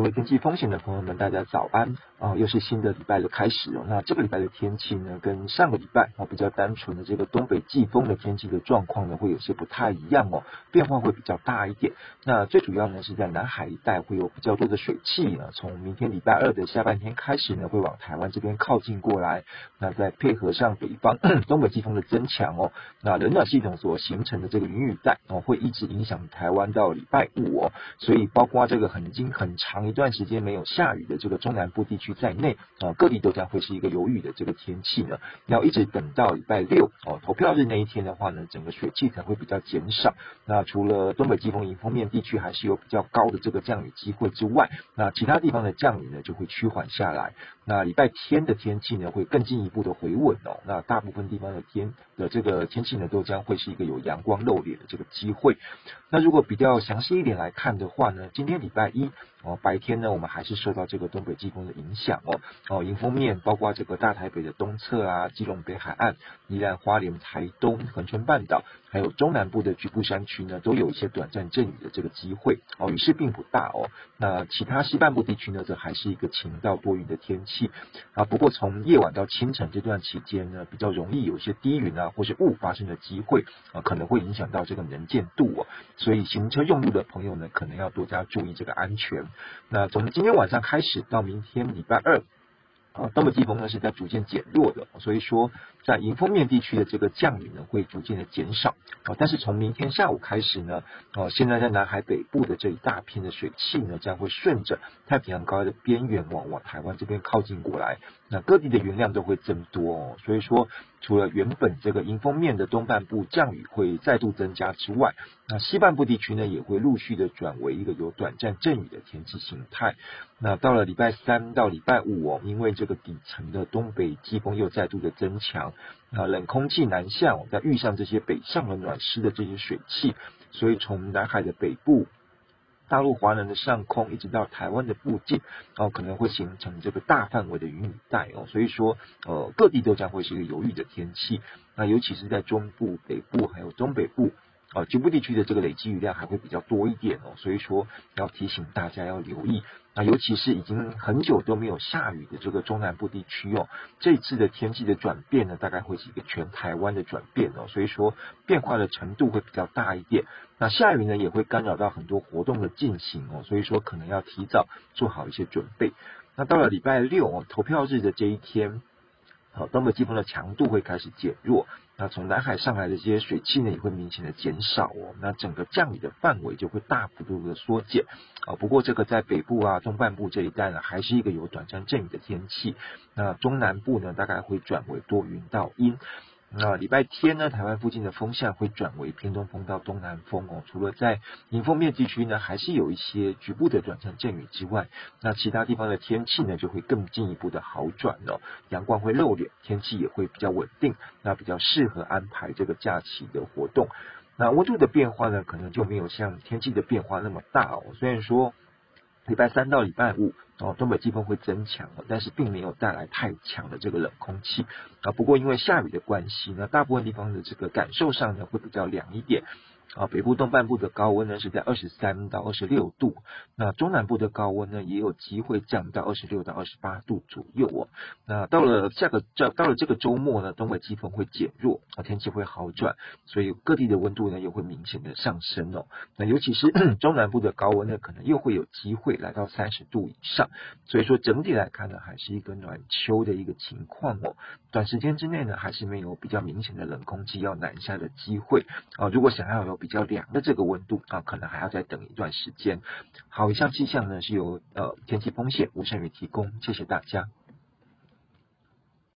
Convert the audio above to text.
各位天气风险的朋友们，大家早安啊！又是新的礼拜的开始哦。那这个礼拜的天气呢，跟上个礼拜啊比较单纯的这个东北季风的天气的状况呢，会有些不太一样哦，变化会比较大一点。那最主要呢是在南海一带会有比较多的水汽呢，从明天礼拜二的下半天开始呢，会往台湾这边靠近过来。那再配合上北方 东北季风的增强哦，那冷暖系统所形成的这个云雨带哦，会一直影响台湾到礼拜五哦。所以包括这个很经很长。一段时间没有下雨的这个中南部地区在内啊，各地都将会是一个有雨的这个天气呢。要一直等到礼拜六哦，投票日那一天的话呢，整个水汽才会比较减少。那除了东北季风迎风面地区还是有比较高的这个降雨机会之外，那其他地方的降雨呢就会趋缓下来。那礼拜天的天气呢会更进一步的回稳哦。那大部分地方的天的这个天气呢都将会是一个有阳光露脸的这个机会。那如果比较详细一点来看的话呢，今天礼拜一哦。白天呢，我们还是受到这个东北季风的影响哦哦，迎风面包括这个大台北的东侧啊，基隆北海岸、宜兰花莲、台东、恒春半岛，还有中南部的局部山区呢，都有一些短暂阵雨的这个机会哦，雨势并不大哦。那其他西半部地区呢，则还是一个晴到多云的天气啊。不过从夜晚到清晨这段期间呢，比较容易有一些低云啊或是雾发生的机会啊，可能会影响到这个能见度哦。所以行车用路的朋友呢，可能要多加注意这个安全。那从今天晚上开始到明天礼拜二，啊，东北季风呢是在逐渐减弱的，所以说在迎风面地区的这个降雨呢会逐渐的减少，啊，但是从明天下午开始呢，啊，现在在南海北部的这一大片的水汽呢将会顺着太平洋高压的边缘往往台湾这边靠近过来，那各地的云量都会增多哦，所以说。除了原本这个迎风面的东半部降雨会再度增加之外，那西半部地区呢也会陆续的转为一个有短暂阵雨的天气形态。那到了礼拜三到礼拜五哦，因为这个底层的东北季风又再度的增强，啊，冷空气南下，再遇上这些北上的暖湿的这些水汽，所以从南海的北部。大陆华南的上空一直到台湾的附近，哦，可能会形成这个大范围的云雨带哦，所以说，呃，各地都将会是一个有雨的天气。那尤其是在中部、北部还有东北部，啊，局部地区的这个累积雨量还会比较多一点哦，所以说要提醒大家要留意。那尤其是已经很久都没有下雨的这个中南部地区哦，这次的天气的转变呢，大概会是一个全台湾的转变哦，所以说变化的程度会比较大一点。那下雨呢，也会干扰到很多活动的进行哦，所以说可能要提早做好一些准备。那到了礼拜六哦，投票日的这一天。好，东北季风的强度会开始减弱，那从南海上来的这些水汽呢，也会明显的减少哦，那整个降雨的范围就会大幅度的缩减。啊，不过这个在北部啊、中半部这一带呢，还是一个有短暂阵雨的天气。那中南部呢，大概会转为多云到阴。那礼拜天呢，台湾附近的风向会转为偏东风到东南风哦。除了在迎风面地区呢，还是有一些局部的短暂阵雨之外，那其他地方的天气呢，就会更进一步的好转了。阳光会露脸，天气也会比较稳定，那比较适合安排这个假期的活动。那温度的变化呢，可能就没有像天气的变化那么大哦。虽然说。礼拜三到礼拜五，哦，东北季风会增强，但是并没有带来太强的这个冷空气啊。不过因为下雨的关系呢，大部分地方的这个感受上呢，会比较凉一点。啊，北部东半部的高温呢是在二十三到二十六度，那中南部的高温呢也有机会降到二十六到二十八度左右哦。那到了下个这到了这个周末呢，东北季风会减弱，啊，天气会好转，所以各地的温度呢又会明显的上升哦。那尤其是 中南部的高温呢，可能又会有机会来到三十度以上。所以说整体来看呢，还是一个暖秋的一个情况哦。短时间之内呢，还是没有比较明显的冷空气要南下的机会啊。如果想要有比较凉的这个温度啊，可能还要再等一段时间。好，以上气象呢是由呃天气风险吴胜宇提供，谢谢大家。